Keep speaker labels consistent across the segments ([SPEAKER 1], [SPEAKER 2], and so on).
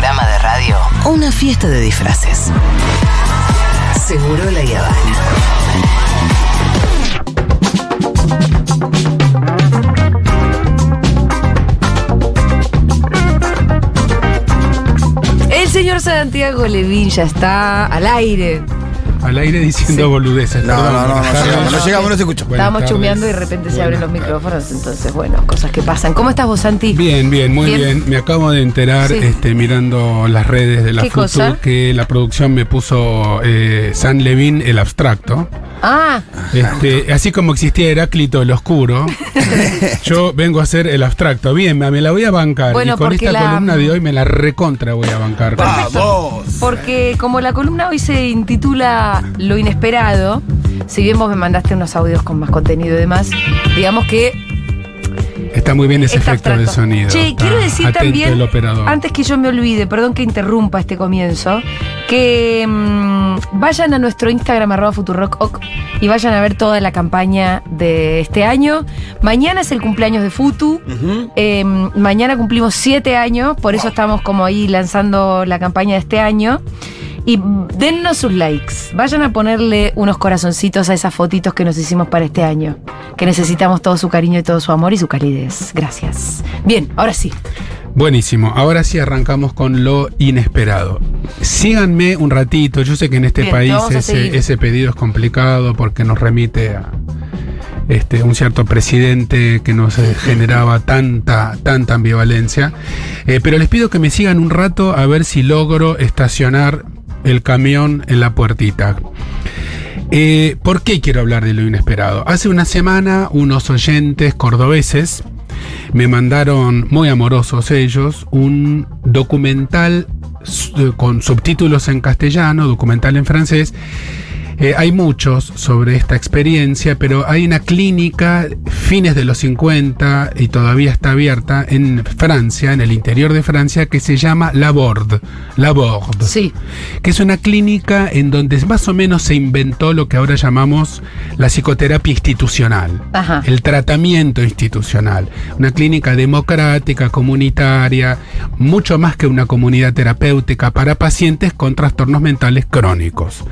[SPEAKER 1] programa de radio una fiesta de disfraces. Seguro la Habana.
[SPEAKER 2] El señor Santiago Levín ya está al aire.
[SPEAKER 3] Al aire diciendo boludeces.
[SPEAKER 4] No,
[SPEAKER 3] perdón,
[SPEAKER 4] no, no, no llegamos, no llegamos, no se escucha.
[SPEAKER 2] Estábamos chumeando y de repente se abren los micrófonos, entonces, bueno, cosas que pasan. ¿Cómo estás vos, Santi?
[SPEAKER 3] Bien, bien, muy
[SPEAKER 2] Bien.
[SPEAKER 3] bien. Me acabo de enterar,
[SPEAKER 2] Sí.
[SPEAKER 3] este, mirando las redes de la
[SPEAKER 2] ¿Qué
[SPEAKER 3] FUTU,
[SPEAKER 2] cosa?
[SPEAKER 3] que la producción me puso eh, San Levin el abstracto.
[SPEAKER 2] Ah,
[SPEAKER 3] Este, así como existía Heráclito el oscuro, yo vengo a hacer el abstracto. Bien, me la voy a bancar.
[SPEAKER 2] Bueno,
[SPEAKER 3] y con esta
[SPEAKER 2] la-
[SPEAKER 3] columna de hoy me la recontra voy a bancar.
[SPEAKER 4] ¡Vamos!
[SPEAKER 2] porque como la columna hoy se intitula Lo inesperado, si bien vos me mandaste unos audios con más contenido y demás, digamos que
[SPEAKER 3] Está muy bien ese
[SPEAKER 2] Está
[SPEAKER 3] efecto del
[SPEAKER 2] abstracto.
[SPEAKER 3] sonido.
[SPEAKER 2] Che,
[SPEAKER 3] Está
[SPEAKER 2] quiero decir también, antes que yo me olvide, perdón que interrumpa este comienzo, que mm, vayan a nuestro Instagram, arroba futurock, y vayan a ver toda la campaña de este año. Mañana es el cumpleaños de Futu. Eh, mañana cumplimos siete años, por eso estamos como ahí lanzando la campaña de este año. Y dennos sus likes. Vayan a ponerle unos corazoncitos a esas fotitos que nos hicimos para este año. Que necesitamos todo su cariño y todo su amor y su calidez. Gracias. Bien, ahora sí.
[SPEAKER 3] Buenísimo, ahora sí arrancamos con lo inesperado. Síganme un ratito, yo sé que en este
[SPEAKER 2] Bien,
[SPEAKER 3] país ese pedido es complicado porque nos remite a este, un cierto presidente que nos eh, generaba tanta, tanta ambivalencia. Eh, pero les pido que me sigan un rato a ver si logro estacionar el camión en la puertita. Eh, ¿Por qué quiero hablar de lo inesperado? Hace una semana unos oyentes cordobeses me mandaron, muy amorosos ellos, un documental su- con subtítulos en castellano, documental en francés. Eh, hay muchos sobre esta experiencia, pero hay una clínica, fines de los 50, y todavía está abierta en Francia, en el interior de Francia, que se llama La Borde. La Borde
[SPEAKER 2] Sí.
[SPEAKER 3] que es una clínica en donde más o menos se inventó lo que ahora llamamos la psicoterapia institucional,
[SPEAKER 2] Ajá.
[SPEAKER 3] el tratamiento institucional. Una clínica democrática, comunitaria, mucho más que una comunidad terapéutica para pacientes con trastornos mentales crónicos,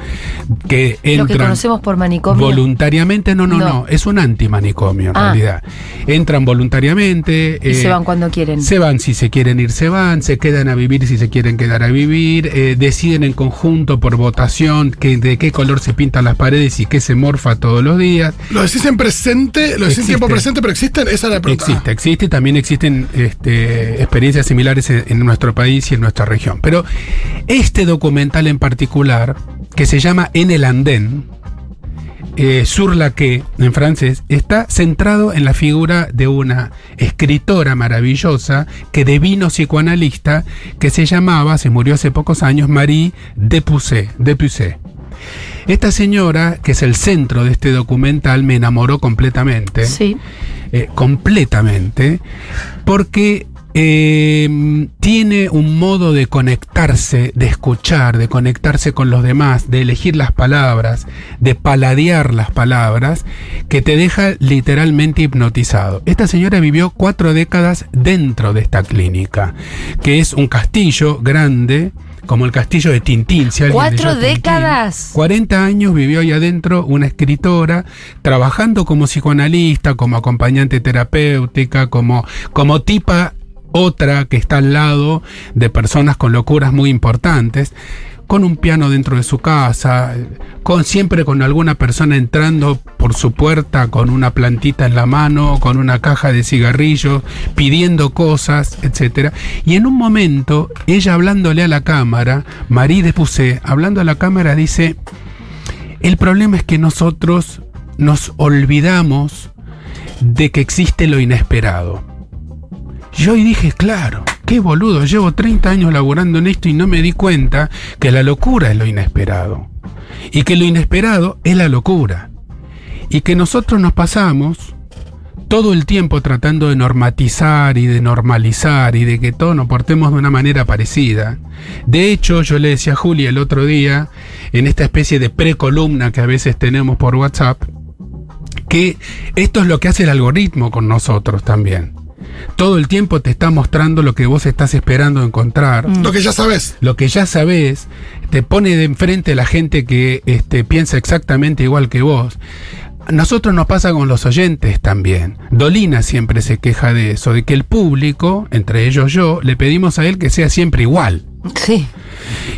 [SPEAKER 3] que
[SPEAKER 2] Lo que conocemos por manicomio.
[SPEAKER 3] voluntariamente, no, no,
[SPEAKER 2] No.
[SPEAKER 3] no, es un antimanicomio en
[SPEAKER 2] Ah.
[SPEAKER 3] realidad. Entran voluntariamente.
[SPEAKER 2] Y
[SPEAKER 3] eh,
[SPEAKER 2] se van cuando quieren.
[SPEAKER 3] se van si se quieren ir, se van, se quedan a vivir si se quieren quedar a vivir, eh, deciden en conjunto por votación que, de qué color se pintan las paredes y qué se morfa todos los días.
[SPEAKER 5] Lo decís en presente, lo decís en tiempo presente, pero existen, esa es la pregunta.
[SPEAKER 3] Existe, existe, también existen este, experiencias similares en, en nuestro país y en nuestra región. Pero este documental en particular, que se llama En el Andén, eh, Sur la que, en francés, está centrado en la figura de una escritora maravillosa que devino psicoanalista que se llamaba, se murió hace pocos años, Marie Depusset. Depusset. Esta señora, que es el centro de este documental, me enamoró completamente
[SPEAKER 2] Sí.
[SPEAKER 3] eh, completamente, porque eh, tiene un modo de conectarse, de escuchar, de conectarse con los demás, de elegir las palabras, de paladear las palabras, que te deja literalmente hipnotizado. Esta señora vivió cuatro décadas dentro de esta clínica, que es un castillo grande, como el castillo de Tintín. si alguien
[SPEAKER 2] ¿Cuatro
[SPEAKER 3] leyó Tintín.
[SPEAKER 2] décadas?
[SPEAKER 3] 40 años vivió ahí adentro una escritora, trabajando como psicoanalista, como acompañante terapéutica, como, como tipa otra que está al lado de personas con locuras muy importantes, con un piano dentro de su casa, con siempre con alguna persona entrando por su puerta con una plantita en la mano, con una caja de cigarrillos, pidiendo cosas, etcétera. Y en un momento, ella hablándole a la cámara, Marie Depusset, hablando a la cámara, dice: El problema es que nosotros nos olvidamos de que existe lo inesperado. Yo hoy dije, claro, qué boludo, llevo 30 años laburando en esto y no me di cuenta que la locura es lo inesperado. Y que lo inesperado es la locura. Y que nosotros nos pasamos todo el tiempo tratando de normatizar y de normalizar y de que todos nos portemos de una manera parecida. De hecho, yo le decía a Julia el otro día, en esta especie de precolumna que a veces tenemos por WhatsApp, que esto es lo que hace el algoritmo con nosotros también. Todo el tiempo te está mostrando lo que vos estás esperando encontrar.
[SPEAKER 2] Mm.
[SPEAKER 5] Lo que ya sabes.
[SPEAKER 3] Lo que ya sabés, te pone de enfrente la gente que este, piensa exactamente igual que vos. A Nosotros nos pasa con los oyentes también. Dolina siempre se queja de eso, de que el público, entre ellos yo, le pedimos a él que sea siempre igual.
[SPEAKER 2] Sí.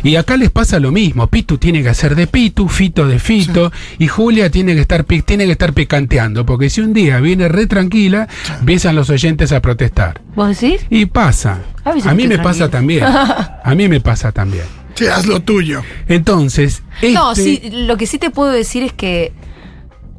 [SPEAKER 3] Y acá les pasa lo mismo. Pitu tiene que hacer de Pitu, Fito de Fito, y Julia tiene que estar tiene que estar picanteando, porque si un día viene re tranquila, empiezan los oyentes a protestar.
[SPEAKER 2] ¿Vos decís?
[SPEAKER 3] Y pasa.
[SPEAKER 2] A veces
[SPEAKER 3] A mí me pasa también. A mí me pasa también.
[SPEAKER 5] Sí, haz lo tuyo.
[SPEAKER 3] Entonces,
[SPEAKER 2] No,
[SPEAKER 3] este-
[SPEAKER 2] sí, lo que sí te puedo decir es que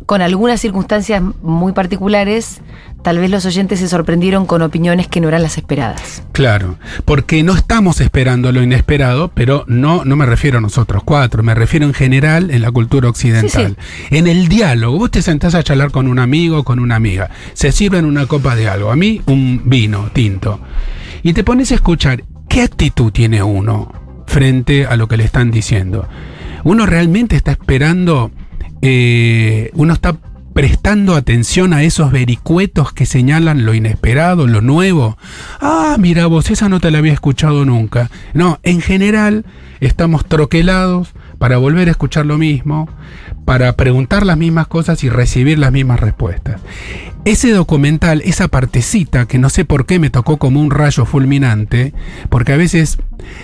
[SPEAKER 2] con algunas circunstancias muy particulares, tal vez los oyentes se sorprendieron con opiniones que no eran las esperadas.
[SPEAKER 3] Claro, porque no estamos esperando lo inesperado, pero no, no me refiero a nosotros cuatro, me refiero en general en la cultura occidental. En el diálogo, vos te sentás a charlar con un amigo, con una amiga, se sirven una copa de algo, a mí un vino tinto, y te pones a escuchar qué actitud tiene uno frente a lo que le están diciendo. Uno realmente está esperando, eh, uno está prestando atención a esos vericuetos que señalan lo inesperado, lo nuevo. Ah, mira vos, esa no te la había escuchado nunca. No, en general estamos troquelados para volver a escuchar lo mismo, para preguntar las mismas cosas y recibir las mismas respuestas. Ese documental, esa partecita que no sé por qué me tocó como un rayo fulminante, porque a veces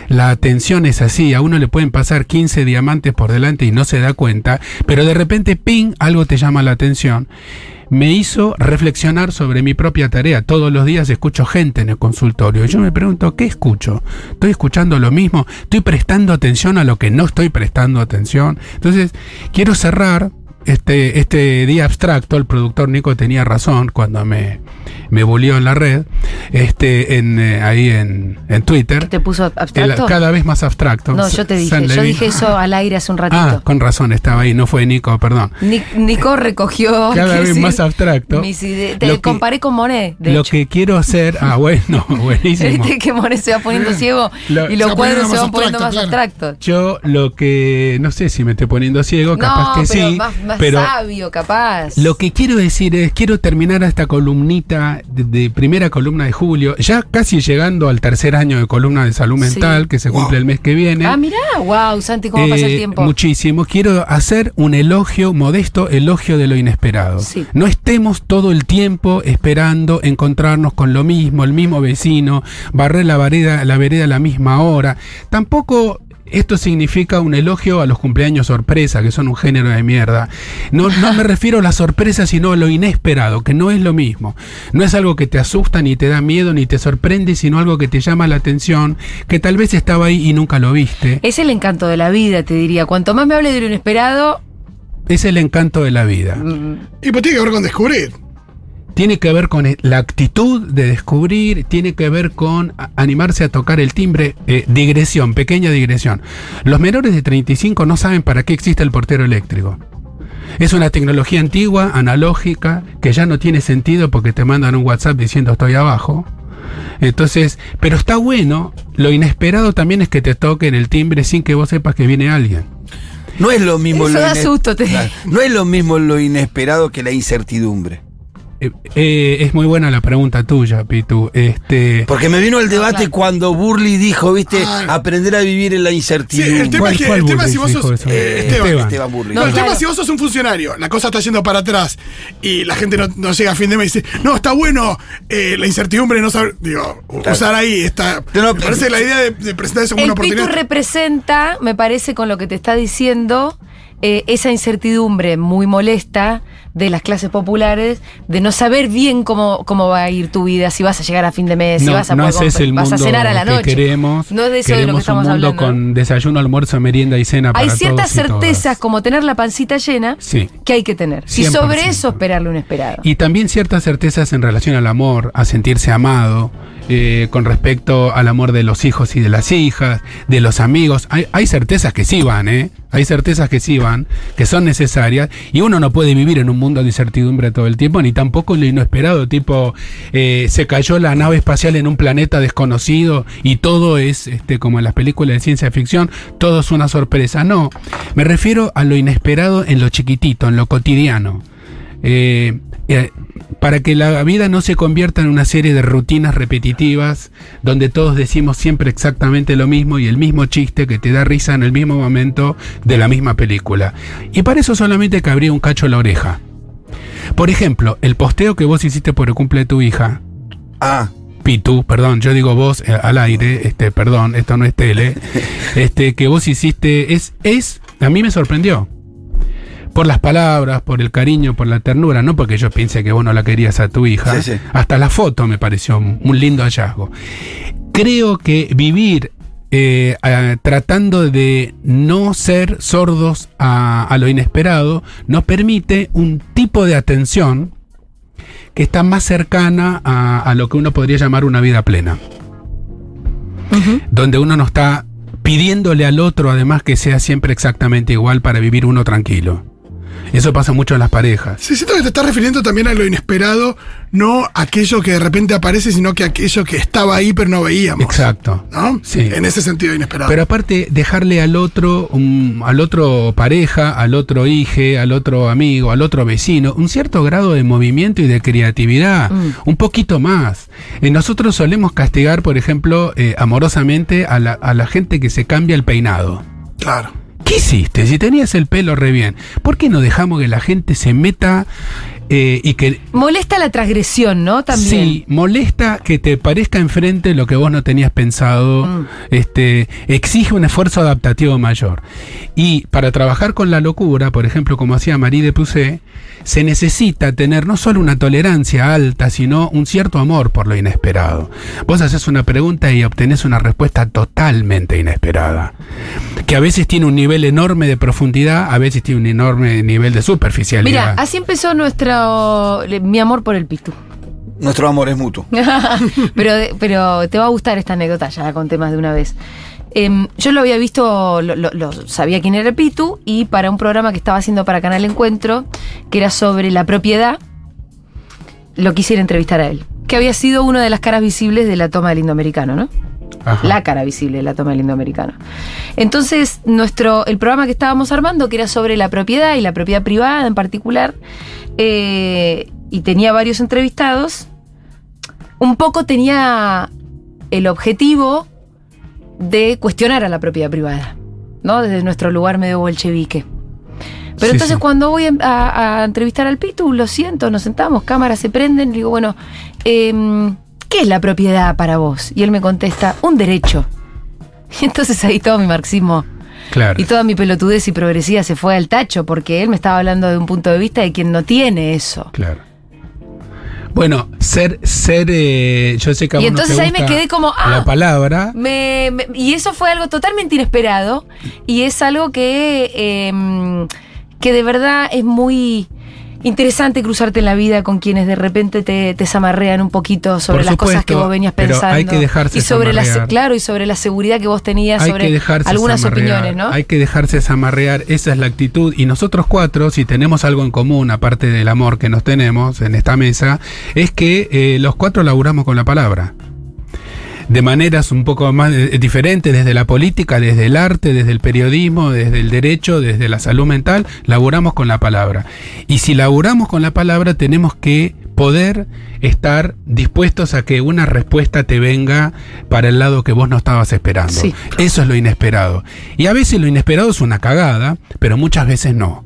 [SPEAKER 3] la atención es así, a uno le pueden pasar 15 diamantes por delante y no se da cuenta, pero de repente, ping, algo te llama la atención. Me hizo reflexionar sobre mi propia tarea. Todos los días escucho gente en el consultorio y yo me pregunto, ¿qué escucho? ¿Estoy escuchando lo mismo? ¿Estoy prestando atención a lo que no estoy prestando atención? Entonces, quiero cerrar este, este día abstracto, el productor Nico tenía razón cuando me, me bulió en la red, este, en, eh, ahí en, en Twitter.
[SPEAKER 2] ¿Te puso
[SPEAKER 3] El-
[SPEAKER 2] abstracto?
[SPEAKER 3] cada vez más abstracto.
[SPEAKER 2] No, yo te dije,
[SPEAKER 3] San
[SPEAKER 2] yo
[SPEAKER 3] Levin.
[SPEAKER 2] dije eso al aire hace un ratito.
[SPEAKER 3] Ah, con razón, estaba ahí, no fue Nico, perdón.
[SPEAKER 2] Ni- Nico recogió.
[SPEAKER 3] Cada vez
[SPEAKER 2] decir,
[SPEAKER 3] más abstracto.
[SPEAKER 2] mis Te
[SPEAKER 3] Lo que-
[SPEAKER 2] comparé con Monet. De
[SPEAKER 3] Lo
[SPEAKER 2] hecho.
[SPEAKER 3] que quiero hacer, ah, bueno, buenísimo.
[SPEAKER 2] Viste que Monet se va poniendo ciego
[SPEAKER 3] Lo-
[SPEAKER 2] y los cuadros se van poniendo más
[SPEAKER 5] abstracto,
[SPEAKER 2] abstractos.
[SPEAKER 3] Yo lo que, no sé si me estoy poniendo ciego, capaz que
[SPEAKER 2] pero
[SPEAKER 3] sí,
[SPEAKER 2] más, más
[SPEAKER 3] pero
[SPEAKER 2] sabio, capaz.
[SPEAKER 3] Lo que quiero decir es, quiero terminar esta columnita de, de primera columna de julio, ya casi llegando al tercer año de columna de salud
[SPEAKER 2] Sí.
[SPEAKER 3] mental, que se cumple el mes que viene.
[SPEAKER 2] Ah, mirá, wow, Santi, cómo pasa el
[SPEAKER 3] Eh,
[SPEAKER 2] tiempo.
[SPEAKER 3] Muchísimo. Quiero hacer un elogio, modesto elogio de lo inesperado.
[SPEAKER 2] Sí.
[SPEAKER 3] No estemos todo el tiempo esperando encontrarnos con lo mismo, el mismo vecino, barrer la vereda, la vereda a la misma hora. Tampoco esto significa un elogio a los cumpleaños sorpresa, que son un género de mierda. No, no me refiero a la sorpresa, sino a lo inesperado, que no es lo mismo. No es algo que te asusta, ni te da miedo, ni te sorprende, sino algo que te llama la atención, que tal vez estaba ahí y nunca lo viste.
[SPEAKER 2] Es el encanto de la vida, te diría. Cuanto más me hable de lo inesperado,
[SPEAKER 3] Es el encanto de la vida.
[SPEAKER 2] mm,
[SPEAKER 5] Y pues tiene que ver con descubrir.
[SPEAKER 3] Tiene que ver con e- la actitud de descubrir, tiene que ver con animarse a tocar el timbre. Eh, digresión, pequeña digresión. Los menores de 35 no saben para qué existe el portero eléctrico. Es una tecnología antigua, analógica, que ya no tiene sentido porque te mandan un WhatsApp diciendo estoy abajo. Entonces, pero está bueno, lo inesperado también es que te toquen el timbre sin que vos sepas que viene alguien.
[SPEAKER 4] No es lo mismo
[SPEAKER 2] Eso
[SPEAKER 4] lo
[SPEAKER 2] da
[SPEAKER 4] ines-
[SPEAKER 2] susto, te
[SPEAKER 4] Claro, No es lo mismo lo inesperado que la incertidumbre.
[SPEAKER 3] Eh, eh, es muy buena la pregunta tuya, Pitu. Este,
[SPEAKER 4] Porque me vino el debate
[SPEAKER 2] claro.
[SPEAKER 4] cuando Burley dijo, viste, aprender a vivir en la
[SPEAKER 5] Sí,
[SPEAKER 4] incertidumbre.
[SPEAKER 5] el tema
[SPEAKER 3] ¿Cuál-
[SPEAKER 5] es que el tema es si vos sos eh,
[SPEAKER 4] Eh,
[SPEAKER 5] Esteban.
[SPEAKER 4] Esteban Burley.
[SPEAKER 5] No,
[SPEAKER 2] No,
[SPEAKER 5] el tema
[SPEAKER 2] claro.
[SPEAKER 5] es si vos sos un funcionario, la cosa está yendo para atrás y la gente no, no llega a fin de mes y dice, no, está bueno eh, la incertidumbre, no saber, digo, usar ahí, está,
[SPEAKER 4] No, no,
[SPEAKER 5] me parece la idea de, de presentar eso como
[SPEAKER 2] el
[SPEAKER 5] una
[SPEAKER 2] Pitu
[SPEAKER 5] oportunidad.
[SPEAKER 2] representa, me parece, con lo que te está diciendo, eh, esa incertidumbre muy molesta de las clases populares, de no saber bien cómo, cómo va a ir tu vida, si vas a llegar a fin de mes, si vas a
[SPEAKER 3] no
[SPEAKER 2] poder
[SPEAKER 3] es ese el
[SPEAKER 2] comprar-
[SPEAKER 3] mundo
[SPEAKER 2] vas a cenar a la
[SPEAKER 3] que
[SPEAKER 2] noche.
[SPEAKER 3] queremos.
[SPEAKER 2] No es de eso de lo que estamos
[SPEAKER 3] un mundo
[SPEAKER 2] hablando.
[SPEAKER 3] con desayuno, almuerzo, merienda y cena para
[SPEAKER 2] Hay ciertas
[SPEAKER 3] todos y todas.
[SPEAKER 2] certezas, como tener la pancita llena,
[SPEAKER 3] Sí.
[SPEAKER 2] que hay que tener. Y
[SPEAKER 3] 100%.
[SPEAKER 2] sobre eso esperarle un esperado.
[SPEAKER 3] Y también ciertas certezas en relación al amor, a sentirse amado, eh, con respecto al amor de los hijos y de las hijas, de los amigos. Hay, certezas que sí van, ¿eh? Hay certezas que sí van, que son necesarias, y uno no puede vivir en un mundo de incertidumbre todo el tiempo, ni tampoco en lo inesperado, tipo, eh, se cayó la nave espacial en un planeta desconocido y todo es, este, como en las películas de ciencia ficción, todo es una sorpresa. No, me refiero a lo inesperado en lo chiquitito, en lo cotidiano eh, eh, para que la vida no se convierta en una serie de rutinas repetitivas donde todos decimos siempre exactamente lo mismo y el mismo chiste que te da risa en el mismo momento de la misma película. Y para eso solamente cabría un cacho a la oreja. Por ejemplo, el posteo que vos hiciste por el cumple de tu hija,
[SPEAKER 4] Ah,
[SPEAKER 3] Pitu, perdón, yo digo vos eh, al aire, este, perdón, esto no es tele, este, que vos hiciste, es, es, a mí me sorprendió. Por las palabras, por el cariño, por la ternura, no porque yo piense que vos no la querías a tu hija.
[SPEAKER 4] Sí, sí.
[SPEAKER 3] Hasta la foto me pareció un lindo hallazgo. Creo que vivir eh, tratando de no ser sordos a, a lo inesperado nos permite un tipo de atención que está más cercana a, a lo que uno podría llamar una vida plena. Donde uno no está pidiéndole al otro además que sea siempre exactamente igual para vivir uno tranquilo. Eso pasa mucho en las parejas.
[SPEAKER 5] Sí, siento que te estás refiriendo también a lo inesperado, no aquello que de repente aparece, sino que aquello que estaba ahí pero no veíamos.
[SPEAKER 3] Exacto.
[SPEAKER 5] ¿No?
[SPEAKER 3] Sí.
[SPEAKER 5] En ese sentido inesperado.
[SPEAKER 3] Pero aparte, dejarle al otro, un- al otro pareja, al otro hijo, al otro amigo, al otro vecino, un cierto grado de movimiento y de creatividad,
[SPEAKER 2] Mm.
[SPEAKER 3] un poquito más. Eh, nosotros solemos castigar, por ejemplo, eh, amorosamente a la, a la gente que se cambia el peinado.
[SPEAKER 5] claro.
[SPEAKER 3] ¿Qué hiciste? Si tenías el pelo re bien, ¿por qué no dejamos que la gente se meta eh, y que
[SPEAKER 2] Molesta la transgresión, ¿no? También.
[SPEAKER 3] Sí, molesta que te parezca enfrente lo que vos no tenías pensado.
[SPEAKER 2] Mm.
[SPEAKER 3] Este, exige un esfuerzo adaptativo mayor. Y para trabajar con la locura, por ejemplo, como hacía Marie de Pusset, se necesita tener no solo una tolerancia alta, sino un cierto amor por lo inesperado. Vos haces una pregunta y obtenés una respuesta totalmente inesperada. Que a veces tiene un nivel enorme de profundidad, a veces tiene un enorme nivel de superficialidad.
[SPEAKER 2] Mira, así empezó nuestro le- mi amor por el pitu.
[SPEAKER 4] nuestro amor es mutuo.
[SPEAKER 2] pero, pero te va a gustar esta anécdota, ya la conté más de una vez. Em, yo lo había visto, lo, lo- lo- sabía quién era el Pitu, y para un programa que estaba haciendo para Canal Encuentro, que era sobre la propiedad, lo quisiera entrevistar a él. Que había sido una de las caras visibles de la toma del indoamericano, ¿no?
[SPEAKER 3] Ajá.
[SPEAKER 2] La cara visible de la toma del indoamericano. Entonces, nuestro, el programa que estábamos armando, que era sobre la propiedad y la propiedad privada en particular, eh, y tenía varios entrevistados, un poco tenía el objetivo de cuestionar a la propiedad privada, ¿no? Desde nuestro lugar medio bolchevique. Pero
[SPEAKER 3] Sí,
[SPEAKER 2] entonces
[SPEAKER 3] sí.
[SPEAKER 2] cuando voy a, a entrevistar al Pitu, lo siento, nos sentamos, cámaras se prenden, digo, bueno, em, ¿qué es la propiedad para vos? Y él me contesta, un derecho. Y entonces ahí todo mi marxismo
[SPEAKER 3] Claro.
[SPEAKER 2] y toda mi pelotudez y progresía se fue al tacho, porque él me estaba hablando de un punto de vista de quien no tiene eso.
[SPEAKER 3] Claro. Bueno, ser, ser, eh, yo sé que a
[SPEAKER 2] Y
[SPEAKER 3] no
[SPEAKER 2] entonces ahí me quedé como, ah.
[SPEAKER 3] la palabra.
[SPEAKER 2] Me- me- y eso fue algo totalmente inesperado y es algo que, eh, que de verdad es muy interesante cruzarte en la vida con quienes de repente te, te zamarrean un poquito sobre
[SPEAKER 3] Por
[SPEAKER 2] las cosas que vos venías
[SPEAKER 3] pero
[SPEAKER 2] pensando.
[SPEAKER 3] hay que dejarse
[SPEAKER 2] y sobre la,
[SPEAKER 3] zamarrear.
[SPEAKER 2] claro, y sobre la seguridad que vos tenías
[SPEAKER 3] Hay
[SPEAKER 2] sobre algunas
[SPEAKER 3] zamarrear,
[SPEAKER 2] opiniones, ¿no?
[SPEAKER 3] Hay que dejarse zamarrear, esa es la actitud. Y nosotros cuatro, si tenemos algo en común, aparte del amor que nos tenemos en esta mesa, es que eh, los cuatro laburamos con la palabra. De maneras un poco más eh, diferentes, desde la política, desde el arte, desde el periodismo, desde el derecho, desde la salud mental, laburamos con la palabra. Y si laburamos con la palabra, tenemos que poder estar dispuestos a que una respuesta te venga para el lado que vos no estabas esperando.
[SPEAKER 2] Sí.
[SPEAKER 3] Eso es lo inesperado. Y a veces lo inesperado es una cagada, pero muchas veces no.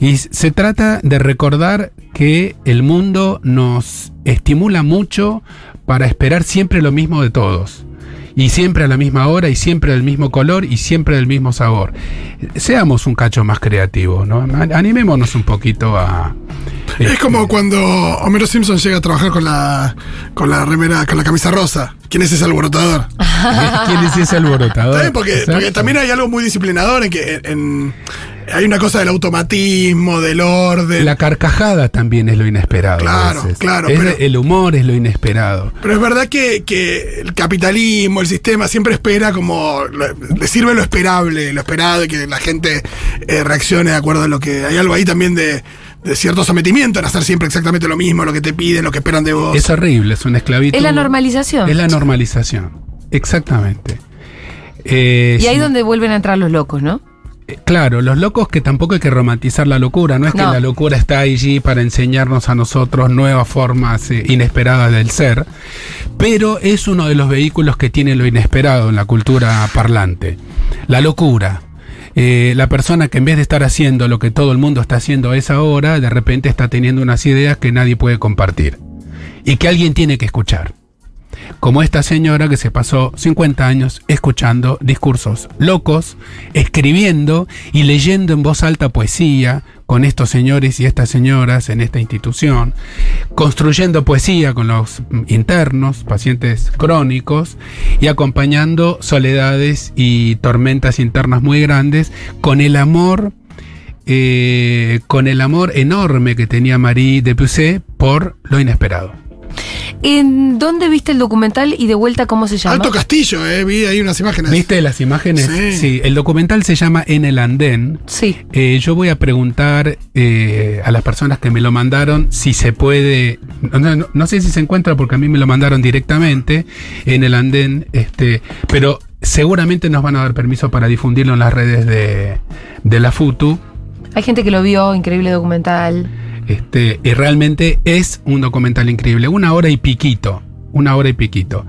[SPEAKER 3] Y se trata de recordar que el mundo nos estimula mucho para esperar siempre lo mismo de todos. Y siempre a la misma hora, y siempre del mismo color, y siempre del mismo sabor. Seamos un cacho más creativos, ¿no? An- Animémonos un poquito a.
[SPEAKER 5] Es
[SPEAKER 3] este,
[SPEAKER 5] como cuando Homero Simpson llega a trabajar con la, con la remera, con la camisa rosa. ¿Quién es ese alborotador?
[SPEAKER 3] ¿Quién es ese alborotador?
[SPEAKER 5] Bien, porque, porque también hay algo muy disciplinador en que en- hay una cosa del automatismo, del orden.
[SPEAKER 3] La carcajada también es lo inesperado. a
[SPEAKER 5] Claro,
[SPEAKER 3] veces.
[SPEAKER 5] claro,
[SPEAKER 3] Es
[SPEAKER 5] pero-
[SPEAKER 3] el humor es lo inesperado.
[SPEAKER 5] Pero es verdad que, que el capitalismo, el sistema, siempre espera como. Le sirve lo esperable, lo esperado, y que la gente eh, reaccione de acuerdo a lo que. Hay algo ahí también de, de cierto sometimiento en hacer siempre exactamente lo mismo, lo que te piden, lo que esperan de vos.
[SPEAKER 3] Es horrible, es una esclavitud.
[SPEAKER 2] Es la normalización.
[SPEAKER 3] Es la normalización. Exactamente. Eh,
[SPEAKER 2] y ahí
[SPEAKER 3] sí.
[SPEAKER 2] donde vuelven a entrar los locos, ¿no?
[SPEAKER 3] Eh, claro, los locos que tampoco hay que romantizar la locura, no es que la locura está allí para enseñarnos a nosotros nuevas formas eh, inesperadas del ser, pero es uno de los vehículos que tiene lo inesperado en la cultura parlante. La locura. Eh, la persona que en vez de estar haciendo lo que todo el mundo está haciendo a esa hora, de repente está teniendo unas ideas que nadie puede compartir y que alguien tiene que escuchar. Como esta señora que se pasó 50 años escuchando discursos locos, escribiendo y leyendo en voz alta poesía con estos señores y estas señoras en esta institución, construyendo poesía con los mm, internos, pacientes crónicos, y acompañando soledades y tormentas internas muy grandes con el amor eh, con el amor enorme que tenía Marie Debussy por lo inesperado.
[SPEAKER 2] ¿En dónde viste el documental y de vuelta cómo se llama?
[SPEAKER 5] Alto Castillo, eh, vi ahí unas imágenes.
[SPEAKER 3] ¿Viste las imágenes?
[SPEAKER 5] Sí.
[SPEAKER 3] el documental se llama En el Andén.
[SPEAKER 2] Sí.
[SPEAKER 3] Eh, yo voy a preguntar eh, a las personas que me lo mandaron si se puede. No, no- no sé si se encuentra porque a mí me lo mandaron directamente en el andén, este, pero seguramente nos van a dar permiso para difundirlo en las redes de, de la FUTU.
[SPEAKER 2] Hay gente que lo vio, increíble documental.
[SPEAKER 3] Este, y realmente es un documental increíble. Una hora y piquito. Una hora y piquito.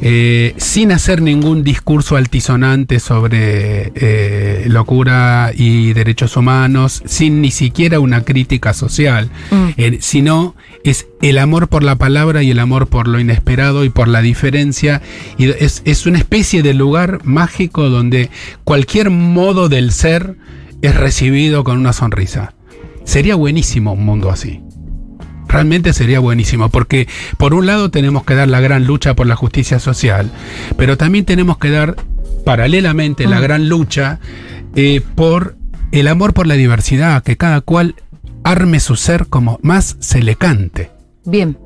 [SPEAKER 3] Eh, sin hacer ningún discurso altisonante sobre eh, locura y derechos humanos, sin ni siquiera una crítica social,
[SPEAKER 2] Mm.
[SPEAKER 3] eh, sino es el amor por la palabra y el amor por lo inesperado y por la diferencia. Y es, es una especie de lugar mágico donde cualquier modo del ser es recibido con una sonrisa. Sería buenísimo un mundo así. Realmente sería buenísimo, porque por un lado tenemos que dar la gran lucha por la justicia social, pero también tenemos que dar paralelamente la
[SPEAKER 2] Mm.
[SPEAKER 3] gran lucha eh, por el amor por la diversidad, que cada cual arme su ser como más se le cante.
[SPEAKER 2] Bien.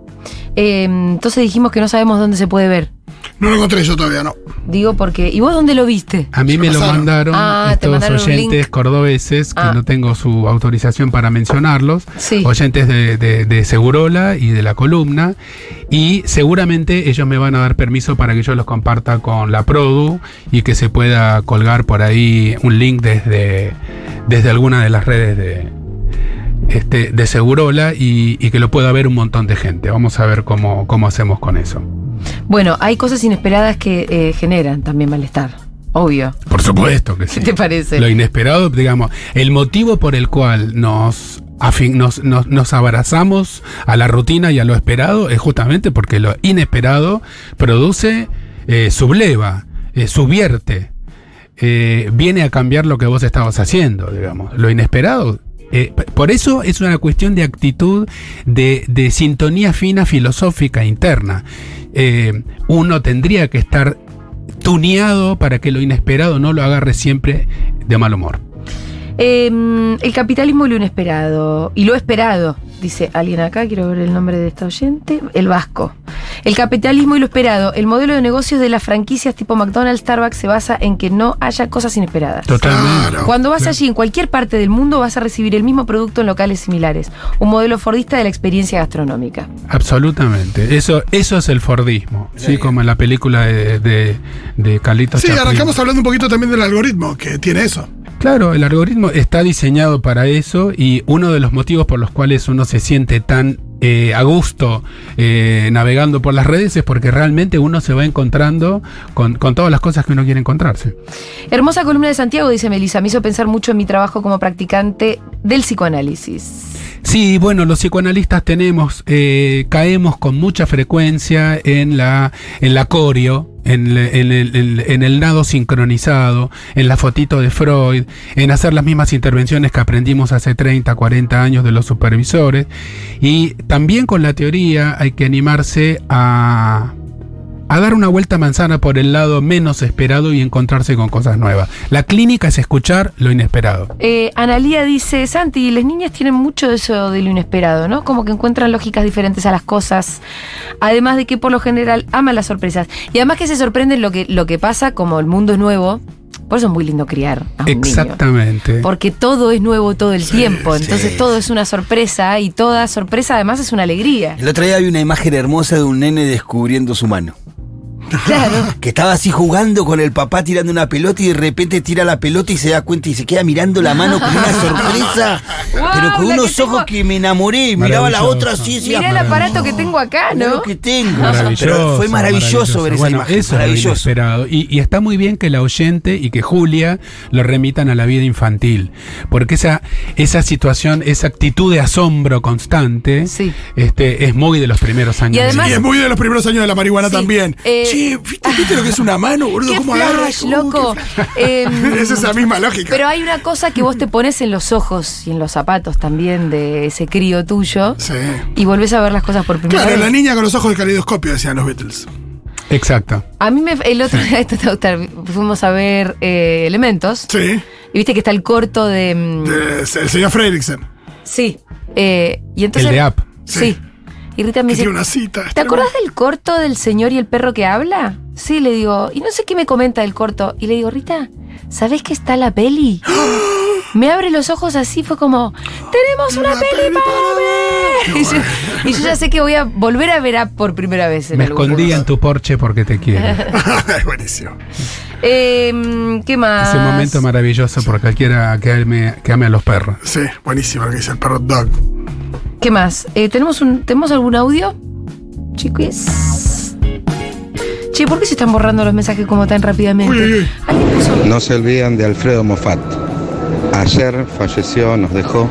[SPEAKER 2] Eh, entonces dijimos que no sabemos dónde se puede ver.
[SPEAKER 5] No lo encontré yo todavía, no.
[SPEAKER 2] Digo porque. ¿Y vos dónde lo viste?
[SPEAKER 3] A mí me lo
[SPEAKER 5] pasaron.
[SPEAKER 3] mandaron
[SPEAKER 2] Ah,
[SPEAKER 3] estos
[SPEAKER 2] mandaron
[SPEAKER 3] oyentes
[SPEAKER 2] link.
[SPEAKER 3] cordobeses, que
[SPEAKER 2] Ah.
[SPEAKER 3] no tengo su autorización para mencionarlos,
[SPEAKER 2] Sí.
[SPEAKER 3] oyentes de, de- de Segurola y de la columna, y seguramente ellos me van a dar permiso para que yo los comparta con la Produ y que se pueda colgar por ahí un link desde, desde alguna de las redes de, este, de Segurola y, y que lo pueda ver un montón de gente. Vamos a ver cómo, cómo hacemos con eso.
[SPEAKER 2] Bueno, hay cosas inesperadas que eh, generan también malestar. Obvio.
[SPEAKER 3] Por supuesto que sí.
[SPEAKER 2] ¿Qué te parece?
[SPEAKER 3] Lo inesperado, digamos, el motivo por el cual nos, nos, nos, nos abrazamos a la rutina y a lo esperado es justamente porque lo inesperado produce, eh, subleva, eh, subvierte, eh, viene a cambiar lo que vos estabas haciendo, digamos. Lo inesperado. Eh, por eso es una cuestión de actitud, de, de sintonía fina filosófica interna. Eh, uno tendría que estar tuneado para que lo inesperado no lo agarre siempre de mal humor.
[SPEAKER 2] Eh, el capitalismo y lo inesperado. Y lo esperado, dice alguien acá, quiero ver el nombre de esta oyente. El Vasco. El capitalismo y lo esperado. El modelo de negocios de las franquicias tipo McDonald's, Starbucks se basa en que no haya cosas inesperadas.
[SPEAKER 3] Totalmente.
[SPEAKER 5] Claro.
[SPEAKER 2] Cuando vas allí, en cualquier parte del mundo, vas a recibir el mismo producto en locales similares. Un modelo fordista de la experiencia gastronómica.
[SPEAKER 3] Absolutamente. Eso, eso es el Fordismo. Sí, como en la película de, de, de Carlitos
[SPEAKER 5] Sí,
[SPEAKER 3] Chaplin.
[SPEAKER 5] arrancamos hablando un poquito también del algoritmo que tiene eso.
[SPEAKER 3] Claro, el algoritmo está diseñado para eso y uno de los motivos por los cuales uno se siente tan eh, a gusto eh, navegando por las redes es porque realmente uno se va encontrando con, con todas las cosas que uno quiere encontrarse.
[SPEAKER 2] Hermosa columna de Santiago, dice Melissa. Me hizo pensar mucho en mi trabajo como practicante del psicoanálisis.
[SPEAKER 3] Sí, bueno, los psicoanalistas tenemos, eh, caemos con mucha frecuencia en la, en la coreo, en, en- en el nado sincronizado, en la fotito de Freud, en hacer las mismas intervenciones que aprendimos hace 30, 40 años de los supervisores. Y también con la teoría hay que animarse a, a dar una vuelta manzana por el lado menos esperado y encontrarse con cosas nuevas. La clínica es escuchar lo inesperado.
[SPEAKER 2] Eh, Analía dice, Santi, las niñas tienen mucho de eso de lo inesperado, ¿no? Como que encuentran lógicas diferentes a las cosas. Además de que por lo general aman las sorpresas. Y además que se sorprenden lo que, lo que pasa, como el mundo es nuevo. Por eso es muy lindo criar a un niño.
[SPEAKER 3] Exactamente.
[SPEAKER 2] Porque todo es nuevo todo el tiempo. Entonces
[SPEAKER 4] sí.
[SPEAKER 2] todo es una sorpresa y toda sorpresa además es una alegría.
[SPEAKER 4] El otro día vi una imagen hermosa de un nene descubriendo su mano.
[SPEAKER 2] Claro.
[SPEAKER 4] Que estaba así jugando con el papá tirando una pelota y de repente tira la pelota y se da cuenta y se queda mirando la mano con una sorpresa. Pero con unos
[SPEAKER 2] que tengo-
[SPEAKER 4] ojos que me enamoré. Miraba la otra así decía,
[SPEAKER 2] Mirá el aparato que tengo acá,
[SPEAKER 4] "Mirá
[SPEAKER 2] ¿no?
[SPEAKER 4] lo que tengo. Pero fue maravilloso, ver esa
[SPEAKER 3] Bueno,
[SPEAKER 4] imagen.
[SPEAKER 3] Eso es lo
[SPEAKER 4] maravilloso.
[SPEAKER 3] Y, y está muy bien que la oyente y que Julia lo remitan a la vida infantil. Porque esa, esa situación, esa actitud de asombro constante,
[SPEAKER 2] Sí.
[SPEAKER 3] este, es muy de los primeros años.
[SPEAKER 2] Y además-
[SPEAKER 5] Y es muy de los primeros años de la marihuana
[SPEAKER 2] Sí,
[SPEAKER 5] también.
[SPEAKER 2] eh,
[SPEAKER 5] che, ¿viste, viste lo que es una mano, boludo?
[SPEAKER 2] ¡Qué
[SPEAKER 5] ¿Cómo agarra?
[SPEAKER 2] flash,
[SPEAKER 5] Uh,
[SPEAKER 2] loco! Em,
[SPEAKER 5] es esa misma lógica.
[SPEAKER 2] Pero hay una cosa que vos te pones en los ojos y en los zapatos también de ese crío tuyo
[SPEAKER 5] Sí.
[SPEAKER 2] y volvés a ver las cosas por primera
[SPEAKER 5] Claro,
[SPEAKER 2] vez.
[SPEAKER 5] la niña con los ojos de calidoscopio, decían los Beatles.
[SPEAKER 3] Exacto.
[SPEAKER 2] A mí me, el otro día, esto te va a gustar, fuimos a ver eh, Elementos
[SPEAKER 5] Sí.
[SPEAKER 2] y viste que está el corto de... mm,
[SPEAKER 5] De- el señor Fredricksen.
[SPEAKER 2] Sí. eh, y entonces,
[SPEAKER 3] El de App.
[SPEAKER 2] Sí. Y Rita me
[SPEAKER 5] Que
[SPEAKER 2] dice,
[SPEAKER 5] tiene una cita.
[SPEAKER 2] ¿te acordás del corto del señor y el perro que habla? Sí, le digo, y no sé qué me comenta del corto. Y le digo, Rita, ¿sabés que está la peli? Me abre los ojos así, fue como, tenemos una,
[SPEAKER 5] Una
[SPEAKER 2] peli,
[SPEAKER 5] peli
[SPEAKER 2] para ver. Y yo, y yo ya sé que voy a volver a ver Up por primera vez. En
[SPEAKER 3] Me escondí en tu porche porque te quiero.
[SPEAKER 5] Es buenísimo.
[SPEAKER 2] Eh, ¿Qué más?
[SPEAKER 3] Ese momento maravilloso por cualquiera que ame, que ame a los perros.
[SPEAKER 5] Sí, buenísimo lo que dice el perro Dog.
[SPEAKER 2] ¿Qué más? Eh, ¿tenemos, un, ¿Tenemos algún audio? Chiquis. Che, ¿por qué se están borrando los mensajes como tan rápidamente?
[SPEAKER 6] No se olviden de Alfredo Moffat. Ayer falleció, nos dejó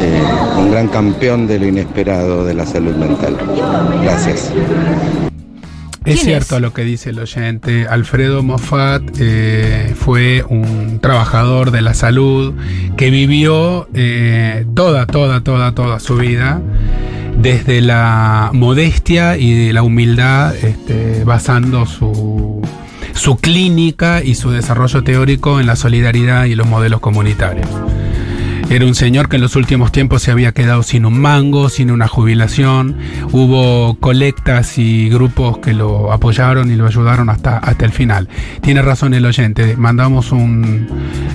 [SPEAKER 6] eh, un gran campeón de lo inesperado de la salud mental. Gracias.
[SPEAKER 3] Es
[SPEAKER 2] ¿Quién
[SPEAKER 3] cierto
[SPEAKER 2] es?
[SPEAKER 3] lo que dice el oyente. Alfredo Moffat eh, fue un trabajador de la salud que vivió eh, toda, toda, toda, toda su vida desde la modestia y la humildad, este, basando su, su clínica y su desarrollo teórico en la solidaridad y los modelos comunitarios. Era un señor que en los últimos tiempos se había quedado sin un mango, sin una jubilación. Hubo colectas y grupos que lo apoyaron y lo ayudaron hasta, hasta el final. Tiene razón el oyente. Mandamos un,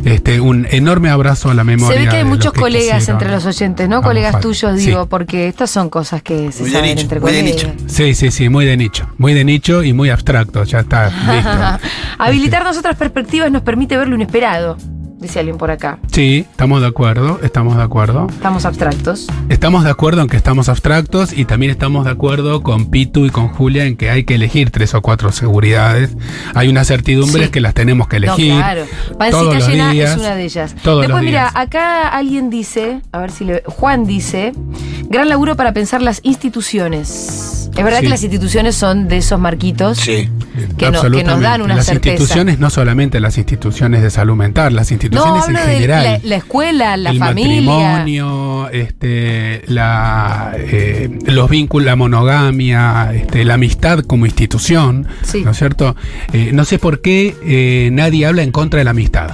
[SPEAKER 3] este, un enorme abrazo a la memoria.
[SPEAKER 2] Se ve que hay
[SPEAKER 3] de
[SPEAKER 2] muchos
[SPEAKER 3] que
[SPEAKER 2] colegas
[SPEAKER 3] quisieron
[SPEAKER 2] entre los oyentes, ¿no? Colegas tuyos,
[SPEAKER 3] Sí.
[SPEAKER 2] digo, porque estas son cosas que se
[SPEAKER 4] Muy de
[SPEAKER 2] saben
[SPEAKER 4] nicho,
[SPEAKER 2] entre
[SPEAKER 4] muy de
[SPEAKER 2] colegas.
[SPEAKER 4] nicho.
[SPEAKER 3] Sí, sí, sí, muy de nicho. Muy de nicho y muy abstracto. Ya está, listo.
[SPEAKER 2] Habilitarnos otras perspectivas nos permite ver lo inesperado, dice alguien por acá.
[SPEAKER 3] Sí, estamos de acuerdo, estamos de acuerdo.
[SPEAKER 2] Estamos abstractos.
[SPEAKER 3] Estamos de acuerdo en que estamos abstractos y también estamos de acuerdo con Pitu y con Julia en que hay que elegir tres o cuatro seguridades. Hay unas certidumbres
[SPEAKER 2] Sí.
[SPEAKER 3] que las tenemos que elegir.
[SPEAKER 2] No, claro.
[SPEAKER 3] todos
[SPEAKER 2] Pancita
[SPEAKER 3] los
[SPEAKER 2] llena
[SPEAKER 3] días,
[SPEAKER 2] es una de ellas.
[SPEAKER 3] todos
[SPEAKER 2] Después,
[SPEAKER 3] los
[SPEAKER 2] mira, acá alguien dice, a ver si le. Juan dice: gran laburo para pensar las instituciones. Es verdad
[SPEAKER 3] Sí.
[SPEAKER 2] que las instituciones son de esos marquitos
[SPEAKER 4] Sí.
[SPEAKER 2] que, no- que nos dan una
[SPEAKER 3] las
[SPEAKER 2] certeza.
[SPEAKER 3] instituciones, no solamente las instituciones de salud mental, las
[SPEAKER 2] No,
[SPEAKER 3] instituciones en general.
[SPEAKER 2] la, la escuela, la
[SPEAKER 3] el
[SPEAKER 2] familia.
[SPEAKER 3] matrimonio, este, la, eh, los vínculos, la monogamia, este, la amistad como institución,
[SPEAKER 2] Sí.
[SPEAKER 3] ¿no es cierto? Eh, no sé por qué eh, nadie habla en contra de la amistad.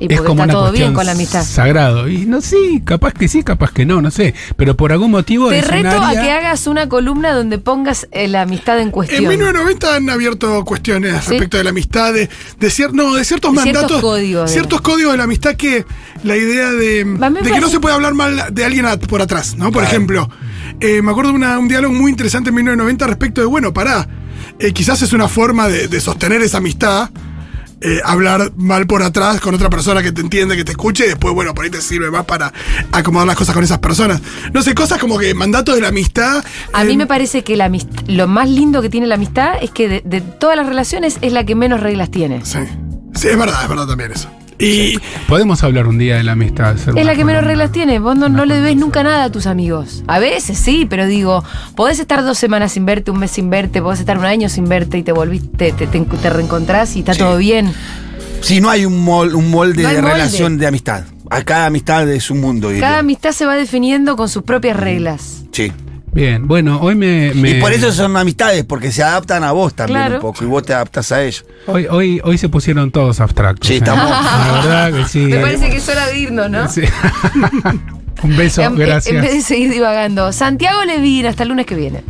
[SPEAKER 2] Y
[SPEAKER 3] es como
[SPEAKER 2] está
[SPEAKER 3] una
[SPEAKER 2] todo
[SPEAKER 3] cuestión
[SPEAKER 2] bien con la amistad.
[SPEAKER 3] sagrado. Y no sé, capaz que sí, capaz que no, no sé. Pero por algún motivo
[SPEAKER 2] Te
[SPEAKER 3] es un
[SPEAKER 2] reto a que hagas una columna donde pongas eh, la amistad en cuestión.
[SPEAKER 5] En 1990 han abierto cuestiones
[SPEAKER 2] ¿Sí?
[SPEAKER 5] respecto de la amistad, de, de, cier- no, de ciertos
[SPEAKER 2] De ciertos
[SPEAKER 5] mandatos.
[SPEAKER 2] códigos
[SPEAKER 5] ciertos códigos de la amistad que la idea de, de que
[SPEAKER 2] parece-
[SPEAKER 5] no se puede hablar mal de alguien a- por atrás, ¿no? Por ejemplo, eh, me acuerdo de una- un diálogo muy interesante en 1990 respecto de, bueno, pará, eh, quizás es una forma de, de sostener esa amistad. Eh, hablar mal por atrás con otra persona que te entiende, que te escuche, y después, bueno, por ahí te sirve más para acomodar las cosas con esas personas. No sé, cosas como que mandato de la amistad.
[SPEAKER 2] A mí
[SPEAKER 5] eh,
[SPEAKER 2] me parece que la lo más lindo que tiene la amistad es que de, de todas las relaciones es la que menos reglas tiene.
[SPEAKER 5] Sí. Sí, es verdad, es verdad también eso. Y
[SPEAKER 3] Podemos hablar un día de la amistad.
[SPEAKER 2] Es la que menos reglas tiene. Vos no, le debes nunca nada a tus amigos. A veces sí, pero digo, podés estar dos semanas sin verte, un mes sin verte, podés estar un año sin verte y te volviste, te, te- te reencontrás y está
[SPEAKER 4] Sí.
[SPEAKER 2] todo bien.
[SPEAKER 4] Sí, no hay un, mol- un molde
[SPEAKER 2] No
[SPEAKER 4] de
[SPEAKER 2] molde.
[SPEAKER 4] relación de amistad. A cada amistad es un mundo. diría.
[SPEAKER 2] Cada amistad se va definiendo con sus propias reglas.
[SPEAKER 4] Sí.
[SPEAKER 3] Bien, bueno, hoy me. me-
[SPEAKER 4] Y por eso son amistades, porque se adaptan a vos también
[SPEAKER 2] Claro.
[SPEAKER 4] un poco y vos te adaptas a ellos.
[SPEAKER 3] Hoy, hoy, hoy se pusieron todos abstractos.
[SPEAKER 4] Sí,
[SPEAKER 3] ¿eh?
[SPEAKER 4] estamos-
[SPEAKER 3] La verdad que sí.
[SPEAKER 2] Me parece que es hora de irnos, ¿no?
[SPEAKER 3] Sí. Un beso,
[SPEAKER 2] En-
[SPEAKER 3] gracias.
[SPEAKER 2] En vez de seguir divagando. Santiago Levin, hasta el lunes que viene.